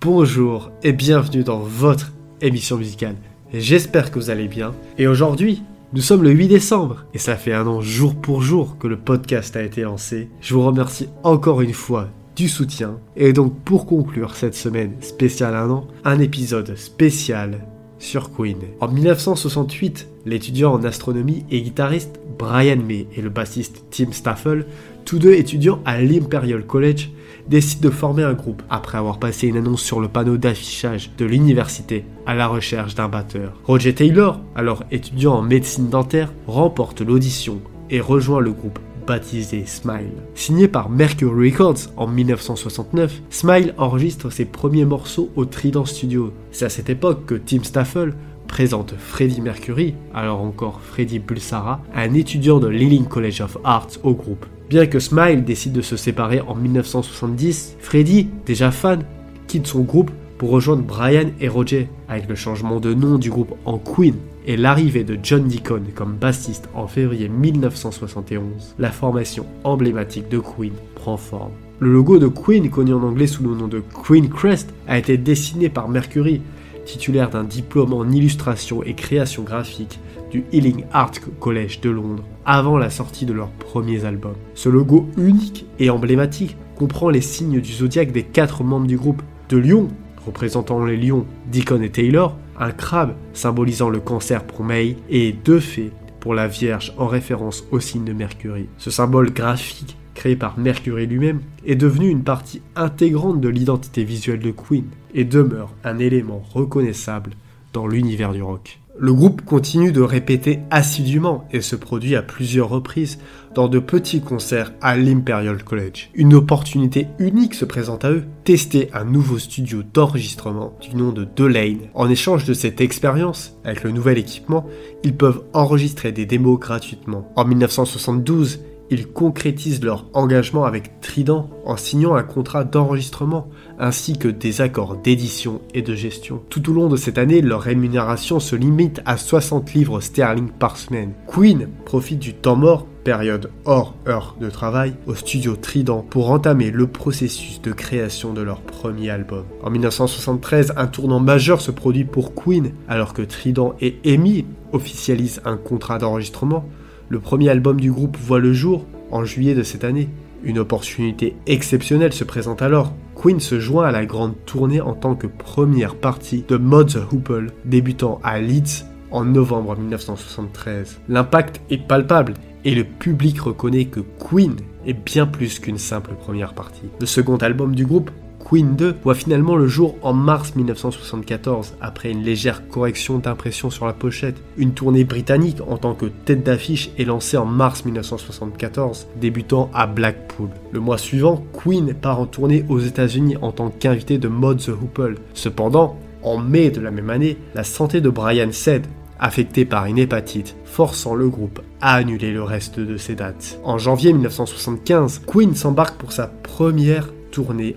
Bonjour et bienvenue dans votre émission musicale. J'espère que vous allez bien. Et aujourd'hui, nous sommes le 8 décembre et ça fait un an jour pour jour que le podcast a été lancé. Je vous remercie encore une fois du soutien. Et donc pour conclure cette semaine spéciale un an, un épisode spécial sur Queen. En 1968, l'étudiant en astronomie et guitariste Brian May et le bassiste Tim Staffel, tous deux étudiants à l'Imperial College, décident de former un groupe après avoir passé une annonce sur le panneau d'affichage de l'université à la recherche d'un batteur. Roger Taylor, alors étudiant en médecine dentaire, remporte l'audition et rejoint le groupe baptisé Smile. Signé par Mercury Records en 1969, Smile enregistre ses premiers morceaux au Trident Studio. C'est à cette époque que Tim Staffel présente Freddie Mercury, alors encore Freddie Bulsara, un étudiant de l'Ealing College of Arts au groupe. Bien que Smile décide de se séparer en 1970, Freddie, déjà fan, quitte son groupe pour rejoindre Brian et Roger, avec le changement de nom du groupe en Queen et l'arrivée de John Deacon comme bassiste en février 1971, la formation emblématique de Queen prend forme. Le logo de Queen, connu en anglais sous le nom de Queen Crest, a été dessiné par Mercury, titulaire d'un diplôme en illustration et création graphique du Ealing Art College de Londres, avant la sortie de leurs premiers albums. Ce logo unique et emblématique comprend les signes du zodiaque des quatre membres du groupe, de Lion, représentant les lions Deacon et Taylor, un crabe symbolisant le cancer pour May et deux fées pour la Vierge en référence au signe de Mercury. Ce symbole graphique créé par Mercury lui-même est devenu une partie intégrante de l'identité visuelle de Queen et demeure un élément reconnaissable dans l'univers du rock. Le groupe continue de répéter assidûment et se produit à plusieurs reprises dans de petits concerts à l'Imperial College. Une opportunité unique se présente à eux, tester un nouveau studio d'enregistrement du nom de Delane. En échange de cette expérience, avec le nouvel équipement, ils peuvent enregistrer des démos gratuitement. En 1972, ils concrétisent leur engagement avec Trident en signant un contrat d'enregistrement ainsi que des accords d'édition et de gestion. Tout au long de cette année, leur rémunération se limite à 60 livres sterling par semaine. Queen profite du temps mort période hors heure de travail au studio Trident pour entamer le processus de création de leur premier album. En 1973, un tournant majeur se produit pour Queen alors que Trident et EMI officialisent un contrat d'enregistrement le premier album du groupe voit le jour en juillet de cette année. Une opportunité exceptionnelle se présente alors. Queen se joint à la grande tournée en tant que première partie de Mod the Hoople, débutant à Leeds en novembre 1973. L'impact est palpable et le public reconnaît que Queen est bien plus qu'une simple première partie. Le second album du groupe, Queen 2 voit finalement le jour en mars 1974, après une légère correction d'impression sur la pochette. Une tournée britannique en tant que tête d'affiche est lancée en mars 1974, débutant à Blackpool. Le mois suivant, Queen part en tournée aux États-Unis en tant qu'invité de Mod the Hoople. Cependant, en mai de la même année, la santé de Brian cède, affecté par une hépatite, forçant le groupe à annuler le reste de ses dates. En janvier 1975, Queen s'embarque pour sa première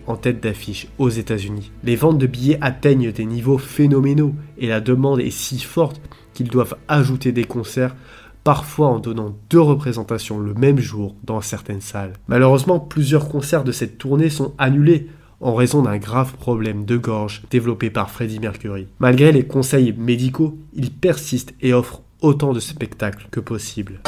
en tête d'affiche aux États-Unis. Les ventes de billets atteignent des niveaux phénoménaux et la demande est si forte qu'ils doivent ajouter des concerts parfois en donnant deux représentations le même jour dans certaines salles. Malheureusement, plusieurs concerts de cette tournée sont annulés en raison d'un grave problème de gorge développé par Freddie Mercury. Malgré les conseils médicaux, il persiste et offre autant de spectacles que possible.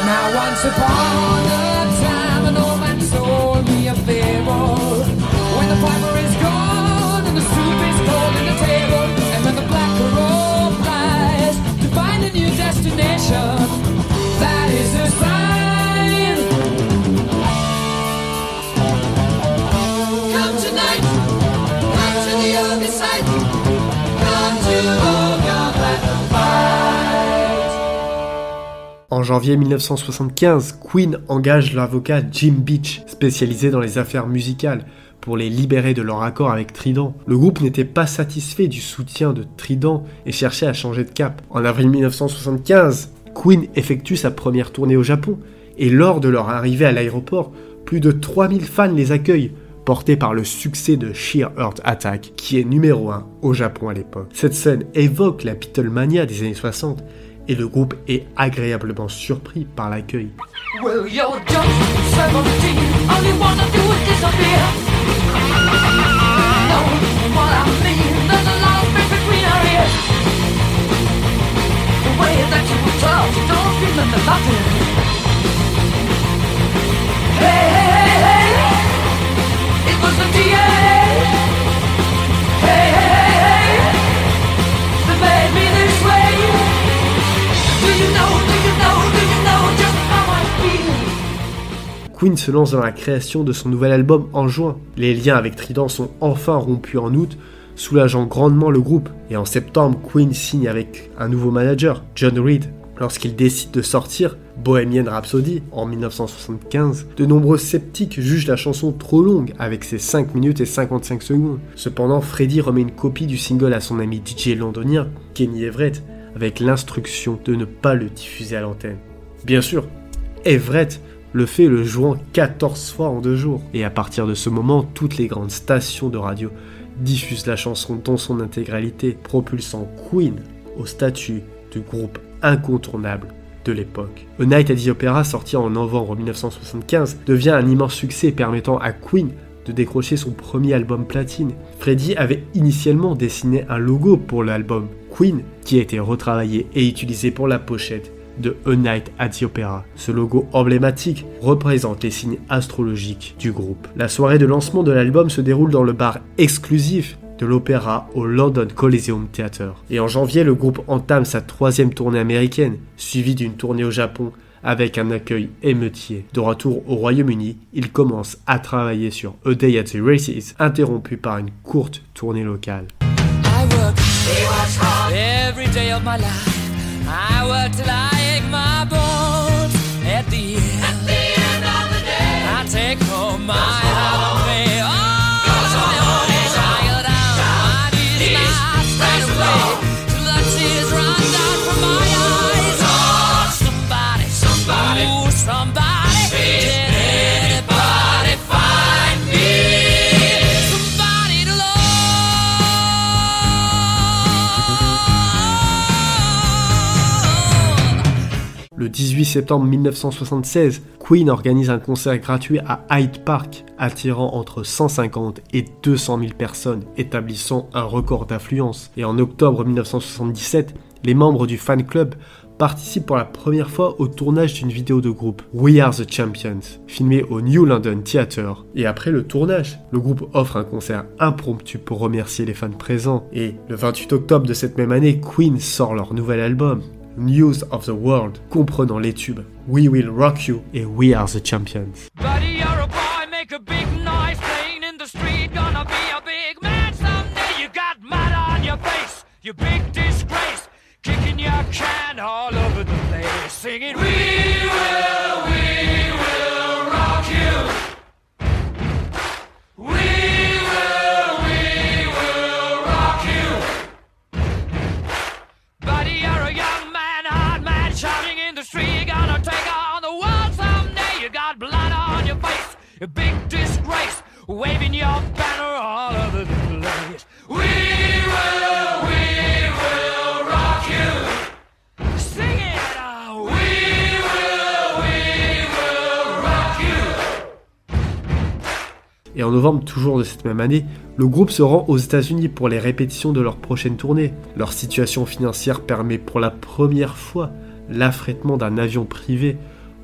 En janvier 1975, Queen engage l'avocat Jim Beach, spécialisé dans les affaires musicales, pour les libérer de leur accord avec Trident. Le groupe n'était pas satisfait du soutien de Trident et cherchait à changer de cap. En avril 1975, Queen effectue sa première tournée au Japon et lors de leur arrivée à l'aéroport, plus de 3000 fans les accueillent, portés par le succès de Sheer Earth Attack, qui est numéro 1 au Japon à l'époque. Cette scène évoque la Beatlemania des années 60 et le groupe est agréablement surpris par l'accueil. Queen se lance dans la création de son nouvel album en juin. Les liens avec Trident sont enfin rompus en août, soulageant grandement le groupe. Et en septembre, Queen signe avec un nouveau manager, John Reed. Lorsqu'il décide de sortir Bohemian Rhapsody en 1975, de nombreux sceptiques jugent la chanson trop longue avec ses 5 minutes et 55 secondes. Cependant, Freddie remet une copie du single à son ami DJ londonien, Kenny Everett, avec l'instruction de ne pas le diffuser à l'antenne. Bien sûr, Everett le fait le jouant 14 fois en deux jours. Et à partir de ce moment, toutes les grandes stations de radio diffusent la chanson dans son intégralité, propulsant Queen au statut de groupe incontournable de l'époque. A Night at the Opera, sorti en novembre 1975, devient un immense succès permettant à Queen de décrocher son premier album platine. Freddie avait initialement dessiné un logo pour l'album Queen qui a été retravaillé et utilisé pour la pochette de A Night at the Opera. Ce logo emblématique représente les signes astrologiques du groupe. La soirée de lancement de l'album se déroule dans le bar exclusif de l'opéra au London Coliseum Theatre. Et en janvier, le groupe entame sa troisième tournée américaine, suivie d'une tournée au Japon avec un accueil émeutier. De retour au Royaume-Uni, il commence à travailler sur A Day at the Races, interrompu par une courte tournée locale. 18 septembre 1976, Queen organise un concert gratuit à Hyde Park, attirant entre 150 et 200 000 personnes, établissant un record d'affluence. Et en octobre 1977, les membres du fan club participent pour la première fois au tournage d'une vidéo de groupe, We Are the Champions, filmée au New London Theatre. Et après le tournage, le groupe offre un concert impromptu pour remercier les fans présents. Et le 28 octobre de cette même année, Queen sort leur nouvel album, News of the World, comprenant les tubes. We Will Rock You. Et We Are the Champions. Buddy, you're a Et en novembre toujours de cette même année, le groupe se rend aux États-Unis pour les répétitions de leur prochaine tournée. Leur situation financière permet pour la première fois l'affrètement d'un avion privé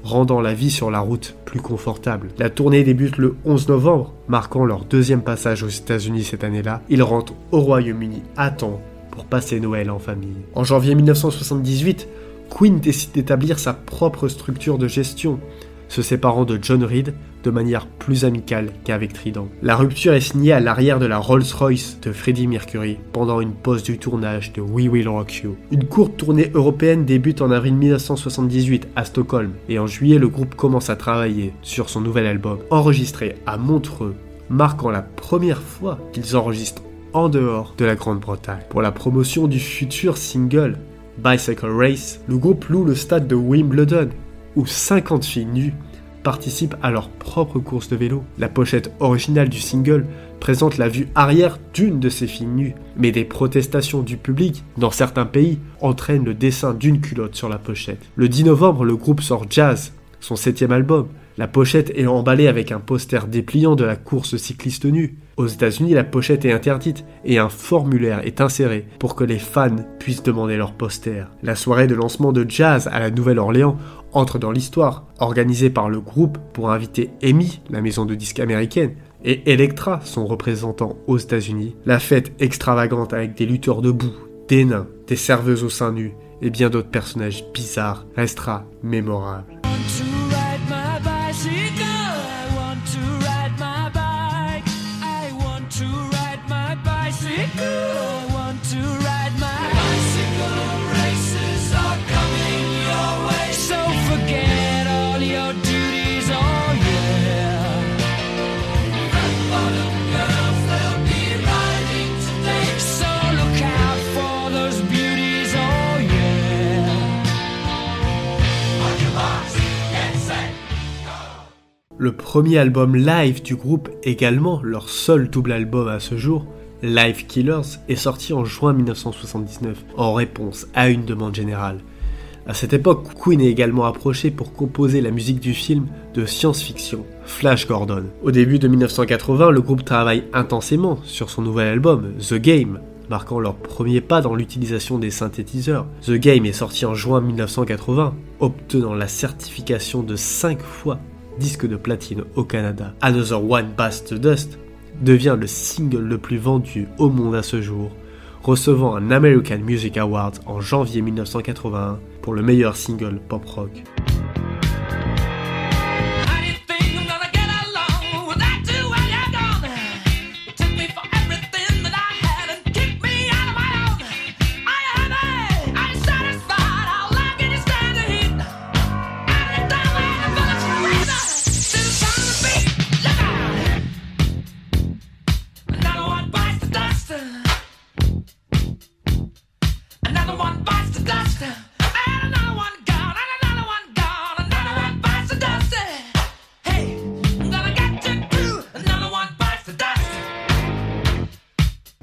rendant la vie sur la route plus confortable. La tournée débute le 11 novembre, marquant leur deuxième passage aux États-Unis cette année-là. Ils rentrent au Royaume-Uni à temps pour passer Noël en famille. En janvier 1978, Queen décide d'établir sa propre structure de gestion, se séparant de John Reed de manière plus amicale qu'avec Trident. La rupture est signée à l'arrière de la Rolls-Royce de Freddie Mercury pendant une pause du tournage de We Will Rock You. Une courte tournée européenne débute en avril 1978 à Stockholm et en juillet le groupe commence à travailler sur son nouvel album enregistré à Montreux, marquant la première fois qu'ils enregistrent en dehors de la Grande-Bretagne. Pour la promotion du futur single Bicycle Race, le groupe loue le stade de Wimbledon où 50 filles nues participent à leur propre course de vélo. La pochette originale du single présente la vue arrière d'une de ces filles nues, mais des protestations du public dans certains pays entraînent le dessin d'une culotte sur la pochette. Le 10 novembre, le groupe sort Jazz, son septième album, la pochette est emballée avec un poster dépliant de la course cycliste nue. Aux États-Unis, la pochette est interdite et un formulaire est inséré pour que les fans puissent demander leur poster. La soirée de lancement de jazz à la Nouvelle-Orléans entre dans l'histoire, organisée par le groupe pour inviter EMI, la maison de disques américaine, et Electra, son représentant aux États-Unis. La fête extravagante avec des lutteurs debout, des nains, des serveuses au sein nu et bien d'autres personnages bizarres restera mémorable. Le premier album live du groupe, également leur seul double album à ce jour, Live Killers, est sorti en juin 1979 en réponse à une demande générale. À cette époque, Queen est également approché pour composer la musique du film de science-fiction Flash Gordon. Au début de 1980, le groupe travaille intensément sur son nouvel album The Game, marquant leur premier pas dans l'utilisation des synthétiseurs. The Game est sorti en juin 1980, obtenant la certification de 5 fois disque de platine au Canada. Another One Bites the Dust devient le single le plus vendu au monde à ce jour, recevant un American Music Award en janvier 1981 pour le meilleur single pop rock.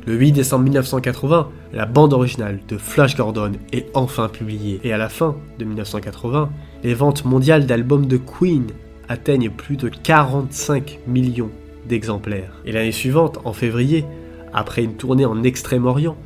Le 8 décembre 1980, la bande originale de Flash Gordon est enfin publiée. Et à la fin de 1980, les ventes mondiales d'albums de Queen atteignent plus de 45 millions d'exemplaires. Et l'année suivante, en février, après une tournée en Extrême-Orient,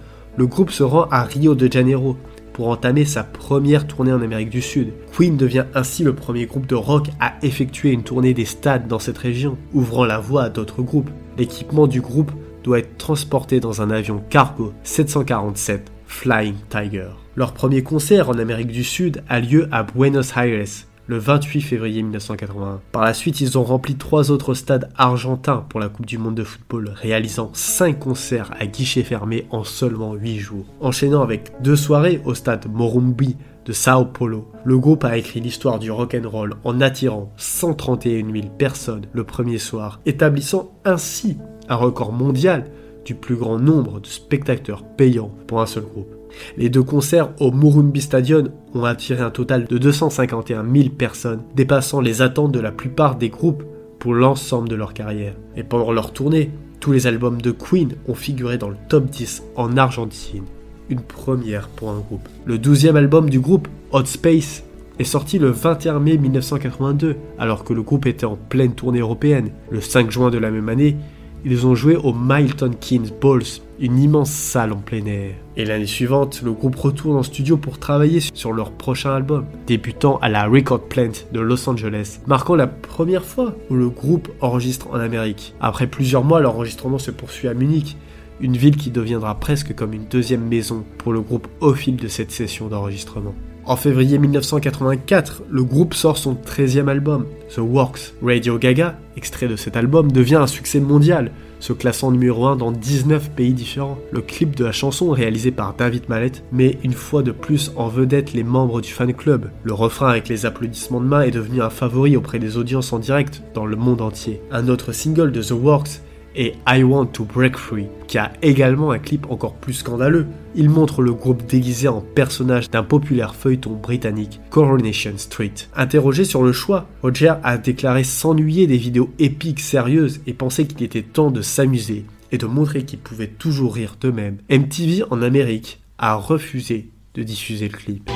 le groupe se rend à Rio de Janeiro pour entamer sa première tournée en Amérique du Sud. Queen devient ainsi le premier groupe de rock à effectuer une tournée des stades dans cette région, ouvrant la voie à d'autres groupes. L'équipement du groupe doit être transporté dans un avion cargo 747 Flying Tiger. Leur premier concert en Amérique du Sud a lieu à Buenos Aires le 28 février 1981. Par la suite, ils ont rempli trois autres stades argentins pour la Coupe du Monde de football, réalisant cinq concerts à guichet fermé en seulement 8 jours. Enchaînant avec deux soirées au stade Morumbi de Sao Paulo, le groupe a écrit l'histoire du rock'n'roll en attirant 131 000 personnes le premier soir, établissant ainsi un record mondial du plus grand nombre de spectateurs payants pour un seul groupe. Les deux concerts au Murumbi Stadium ont attiré un total de 251 000 personnes, dépassant les attentes de la plupart des groupes pour l'ensemble de leur carrière. Et pendant leur tournée, tous les albums de Queen ont figuré dans le top 10 en Argentine, une première pour un groupe. Le douzième album du groupe, Hot Space, est sorti le 21 mai 1982, alors que le groupe était en pleine tournée européenne. Le 5 juin de la même année, ils ont joué au Milton Keynes Balls, une immense salle en plein air. Et l'année suivante, le groupe retourne en studio pour travailler sur leur prochain album, débutant à la Record Plant de Los Angeles, marquant la première fois où le groupe enregistre en Amérique. Après plusieurs mois, l'enregistrement se poursuit à Munich, une ville qui deviendra presque comme une deuxième maison pour le groupe au fil de cette session d'enregistrement. En février 1984, le groupe sort son 13e album, The Works. Radio Gaga, extrait de cet album, devient un succès mondial, se classant numéro 1 dans 19 pays différents. Le clip de la chanson, réalisé par David Mallet, met une fois de plus en vedette les membres du fan club. Le refrain avec les applaudissements de main est devenu un favori auprès des audiences en direct dans le monde entier. Un autre single de The Works et I Want to Break Free, qui a également un clip encore plus scandaleux. Il montre le groupe déguisé en personnage d'un populaire feuilleton britannique, Coronation Street. Interrogé sur le choix, Roger a déclaré s'ennuyer des vidéos épiques sérieuses et pensait qu'il était temps de s'amuser et de montrer qu'ils pouvaient toujours rire d'eux-mêmes. MTV en Amérique a refusé de diffuser le clip.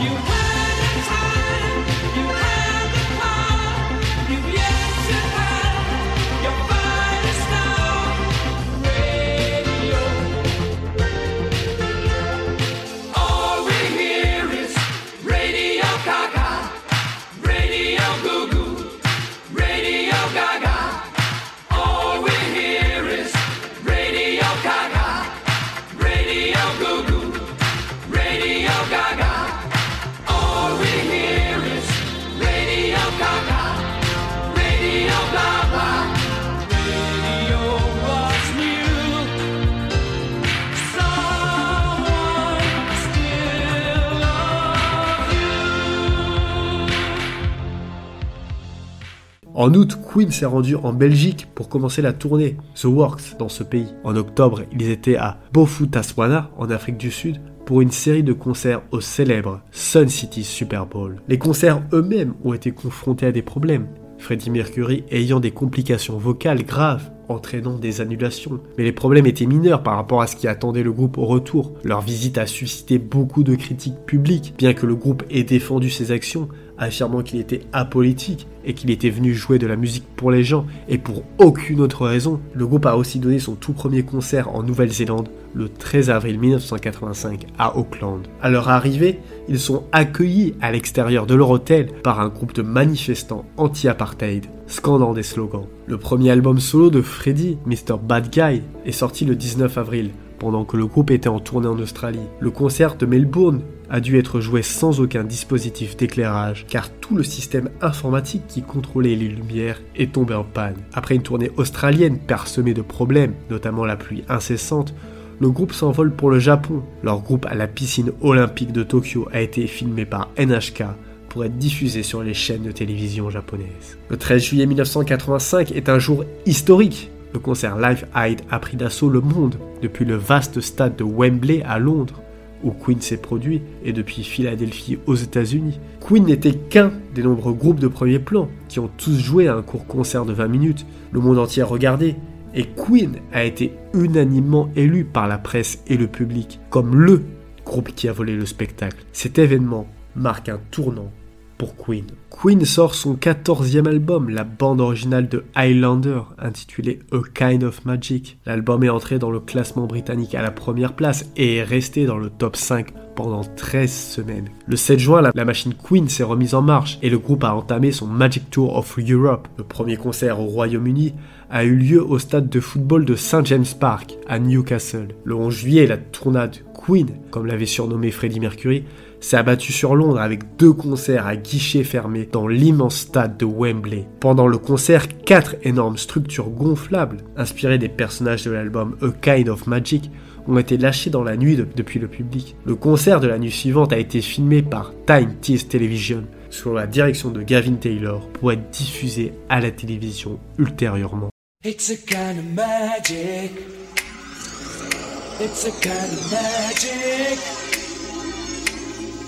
En août, Queen s'est rendu en Belgique pour commencer la tournée The Works dans ce pays. En octobre, ils étaient à Bofutaswana en Afrique du Sud pour une série de concerts au célèbre Sun City Super Bowl. Les concerts eux-mêmes ont été confrontés à des problèmes. Freddie Mercury ayant des complications vocales graves entraînant des annulations. Mais les problèmes étaient mineurs par rapport à ce qui attendait le groupe au retour. Leur visite a suscité beaucoup de critiques publiques, bien que le groupe ait défendu ses actions, affirmant qu'il était apolitique et qu'il était venu jouer de la musique pour les gens et pour aucune autre raison. Le groupe a aussi donné son tout premier concert en Nouvelle-Zélande le 13 avril 1985 à Auckland. À leur arrivée, ils sont accueillis à l'extérieur de leur hôtel par un groupe de manifestants anti-apartheid, scandant des slogans. Le premier album solo de Freddie, Mr. Bad Guy, est sorti le 19 avril, pendant que le groupe était en tournée en Australie. Le concert de Melbourne a dû être joué sans aucun dispositif d'éclairage, car tout le système informatique qui contrôlait les lumières est tombé en panne. Après une tournée australienne parsemée de problèmes, notamment la pluie incessante, le groupe s'envole pour le Japon. Leur groupe à la piscine olympique de Tokyo a été filmé par NHK pour être diffusé sur les chaînes de télévision japonaises. Le 13 juillet 1985 est un jour historique. Le concert Live Aid a pris d'assaut le monde, depuis le vaste stade de Wembley à Londres, où Queen s'est produit, et depuis Philadelphie aux États-Unis. Queen n'était qu'un des nombreux groupes de premier plan, qui ont tous joué à un court concert de 20 minutes. Le monde entier a regardé, et Queen a été unanimement élu par la presse et le public comme LE groupe qui a volé le spectacle. Cet événement marque un tournant pour Queen. Queen sort son 14e album, la bande originale de Highlander, intitulée A Kind of Magic. L'album est entré dans le classement britannique à la première place et est resté dans le top 5 pendant 13 semaines. Le 7 juin, la, machine Queen s'est remise en marche et le groupe a entamé son Magic Tour of Europe. Le premier concert au Royaume-Uni a eu lieu au stade de football de St James Park à Newcastle. Le 11 juillet, la tournade Queen, comme l'avait surnommé Freddie Mercury, s'est abattu sur Londres avec deux concerts à guichets fermés dans l'immense stade de Wembley. Pendant le concert, quatre énormes structures gonflables, inspirées des personnages de l'album A Kind of Magic, ont été lâchées dans la nuit depuis le public. Le concert de la nuit suivante a été filmé par Time Tease Television sous la direction de Gavin Taylor pour être diffusé à la télévision ultérieurement. It's a kind of magic. It's a kind of magic.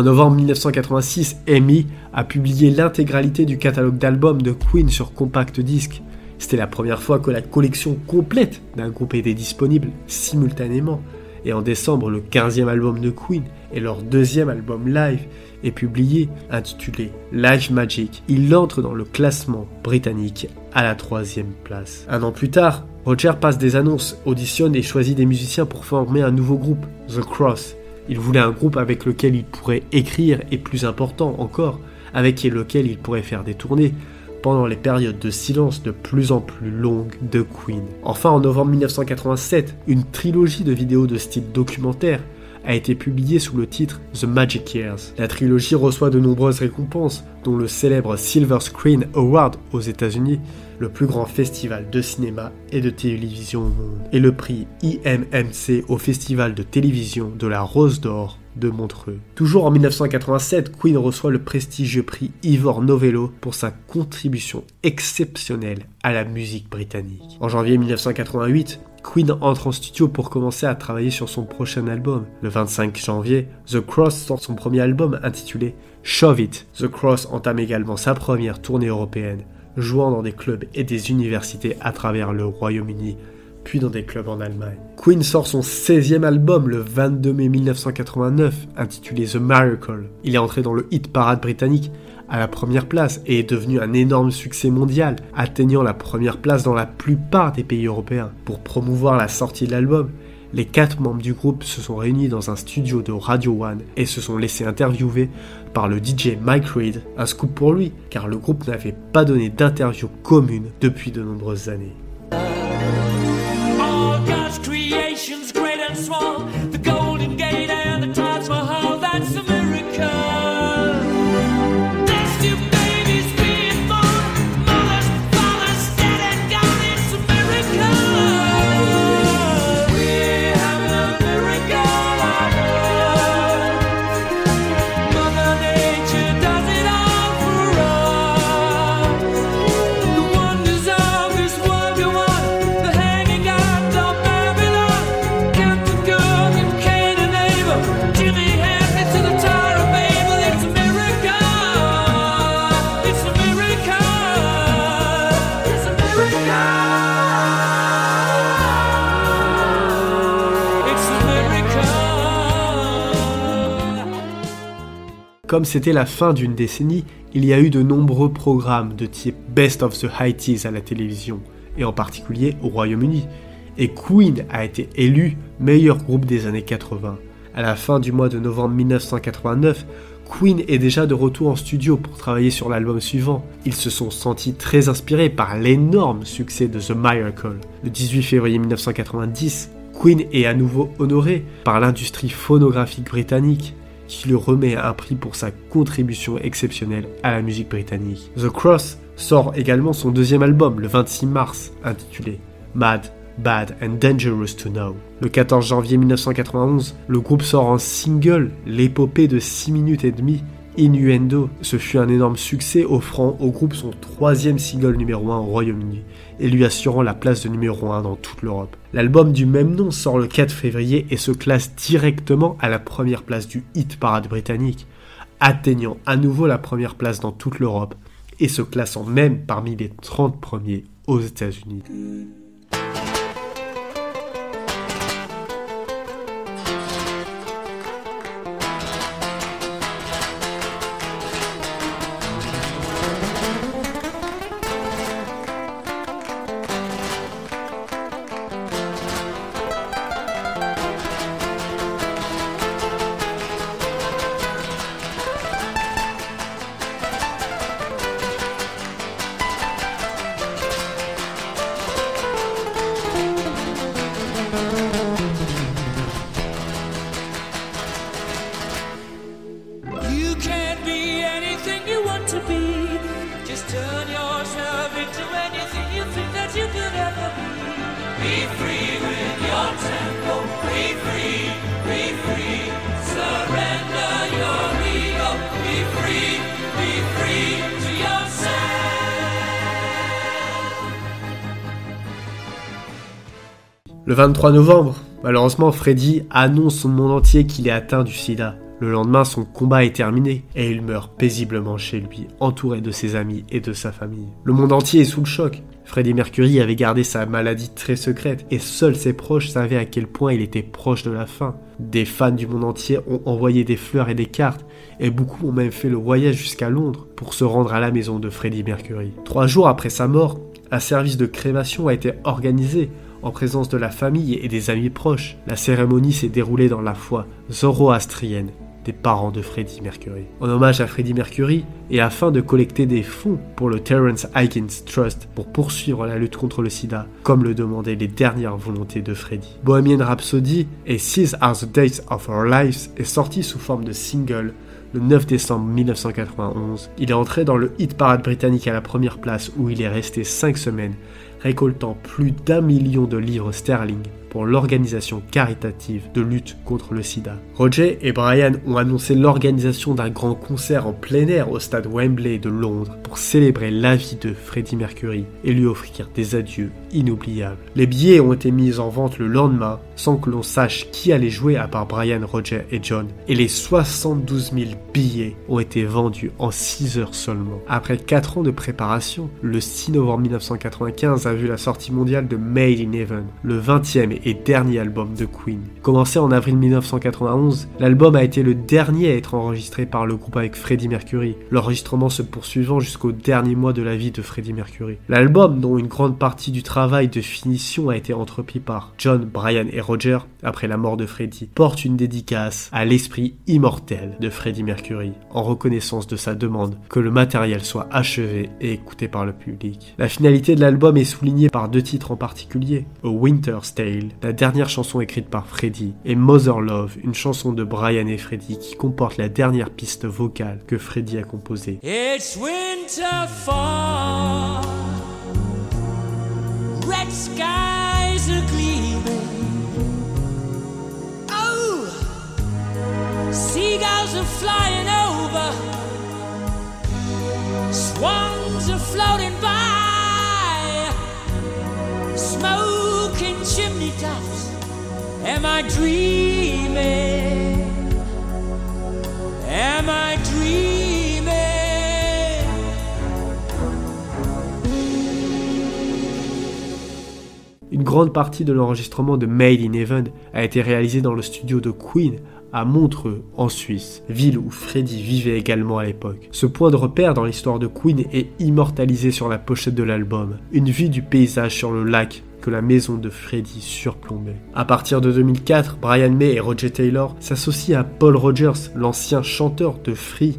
En novembre 1986, Amy a publié l'intégralité du catalogue d'albums de Queen sur compact disque. C'était la première fois que la collection complète d'un groupe était disponible simultanément. Et en décembre, le 15e album de Queen et leur deuxième album live est publié, intitulé Live Magic. Il entre dans le classement britannique à la troisième place. Un an plus tard, Roger passe des annonces, auditionne et choisit des musiciens pour former un nouveau groupe, The Cross. Il voulait un groupe avec lequel il pourrait écrire et plus important encore, avec lequel il pourrait faire des tournées pendant les périodes de silence de plus en plus longues de Queen. Enfin, en novembre 1987, une trilogie de vidéos de style documentaire a été publiée sous le titre The Magic Years. La trilogie reçoit de nombreuses récompenses, dont le célèbre Silver Screen Award aux États-Unis, le plus grand festival de cinéma et de télévision au monde, et le prix IMMC au festival de télévision de la Rose d'Or de Montreux. Toujours en 1987, Queen reçoit le prestigieux prix Ivor Novello pour sa contribution exceptionnelle à la musique britannique. En janvier 1988, Queen entre en studio pour commencer à travailler sur son prochain album. Le 25 janvier, The Cross sort son premier album intitulé Shove It. The Cross entame également sa première tournée européenne jouant dans des clubs et des universités à travers le Royaume-Uni, puis dans des clubs en Allemagne. Queen sort son 16e album le 22 mai 1989, intitulé The Miracle. Il est entré dans le hit parade britannique à la première place et est devenu un énorme succès mondial, atteignant la première place dans la plupart des pays européens. Pour promouvoir la sortie de l'album, les quatre membres du groupe se sont réunis dans un studio de Radio One et se sont laissés interviewer par le DJ Mike Reed, un scoop pour lui, car le groupe n'avait pas donné d'interview commune depuis de nombreuses années. Comme c'était la fin d'une décennie, il y a eu de nombreux programmes de type Best of the High à la télévision, et en particulier au Royaume-Uni. Et Queen a été élu meilleur groupe des années 80. À la fin du mois de novembre 1989, Queen est déjà de retour en studio pour travailler sur l'album suivant. Ils se sont sentis très inspirés par l'énorme succès de The Miracle. Le 18 février 1990, Queen est à nouveau honoré par l'industrie phonographique britannique qui le remet à un prix pour sa contribution exceptionnelle à la musique britannique. The Cross sort également son deuxième album le 26 mars, intitulé Mad, Bad and Dangerous to Know. Le 14 janvier 1991, le groupe sort en single l'épopée de 6 minutes et demie Innuendo. Ce fut un énorme succès, offrant au groupe son troisième single numéro 1 au Royaume-Uni et lui assurant la place de numéro 1 dans toute l'Europe. L'album du même nom sort le 4 février et se classe directement à la première place du hit parade britannique, atteignant à nouveau la première place dans toute l'Europe et se classant même parmi les 30 premiers aux États-Unis. Le 23 novembre, malheureusement, Freddy annonce au monde entier qu'il est atteint du sida. Le lendemain, son combat est terminé et il meurt paisiblement chez lui, entouré de ses amis et de sa famille. Le monde entier est sous le choc. Freddie Mercury avait gardé sa maladie très secrète et seuls ses proches savaient à quel point il était proche de la fin. Des fans du monde entier ont envoyé des fleurs et des cartes et beaucoup ont même fait le voyage jusqu'à Londres pour se rendre à la maison de Freddie Mercury. Trois jours après sa mort, un service de crémation a été organisé en présence de la famille et des amis proches. La cérémonie s'est déroulée dans la foi zoroastrienne des parents de Freddie Mercury. En hommage à Freddie Mercury et afin de collecter des fonds pour le Terence Higgins Trust pour poursuivre la lutte contre le sida, comme le demandaient les dernières volontés de Freddie. Bohemian Rhapsody et These Are the Days of Our Lives est sorti sous forme de single le 9 décembre 1991. Il est entré dans le hit parade britannique à la première place où il est resté 5 semaines récoltant plus d'un million de livres sterling pour l'organisation caritative de lutte contre le sida. Roger et Brian ont annoncé l'organisation d'un grand concert en plein air au stade Wembley de Londres pour célébrer la vie de Freddie Mercury et lui offrir des adieux inoubliables. Les billets ont été mis en vente le lendemain sans que l'on sache qui allait jouer à part Brian, Roger et John et les 72 000 billets ont été vendus en 6 heures seulement. Après 4 ans de préparation, le 6 novembre 1995 a vu la sortie mondiale de Made in Heaven, le 20e et dernier album de Queen. Commencé en avril 1991, l'album a été le dernier à être enregistré par le groupe avec Freddie Mercury, l'enregistrement se poursuivant jusqu'au dernier mois de la vie de Freddie Mercury. L'album, dont une grande partie du travail de finition a été entrepris par John, Brian et Roger après la mort de Freddie, porte une dédicace à l'esprit immortel de Freddie Mercury, en reconnaissance de sa demande que le matériel soit achevé et écouté par le public. La finalité de l'album est soulignée par deux titres en particulier, A Winter's Tale, la dernière chanson écrite par Freddie, et Mother Love, une chanson de Brian et Freddie qui comporte la dernière piste vocale que Freddie a composée. It's winter fall. Red skies are. Oh, seagulls are flying over. Swans are floating by. Chimney tops. Am I dreaming? Am I dreaming? Une grande partie de l'enregistrement de Made in Heaven a été réalisée dans le studio de Queen à Montreux, en Suisse, ville où Freddie vivait également à l'époque. Ce point de repère dans l'histoire de Queen est immortalisé sur la pochette de l'album, une vue du paysage sur le lac que la maison de Freddie surplombait. À partir de 2004, Brian May et Roger Taylor s'associent à Paul Rogers, l'ancien chanteur de Free,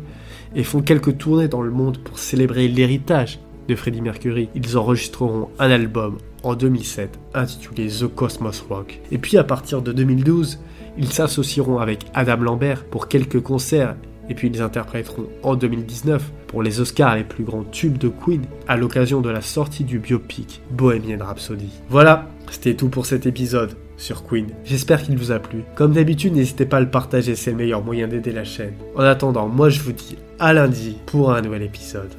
et font quelques tournées dans le monde pour célébrer l'héritage de Freddie Mercury. Ils enregistreront un album en 2007 intitulé The Cosmos Rock. Et puis à partir de 2012, ils s'associeront avec Adam Lambert pour quelques concerts et puis ils interpréteront en 2019 pour les Oscars les plus grands tubes de Queen à l'occasion de la sortie du biopic Bohemian Rhapsody. Voilà, c'était tout pour cet épisode sur Queen. J'espère qu'il vous a plu. Comme d'habitude, n'hésitez pas à le partager, c'est le meilleur moyen d'aider la chaîne. En attendant, moi je vous dis à lundi pour un nouvel épisode.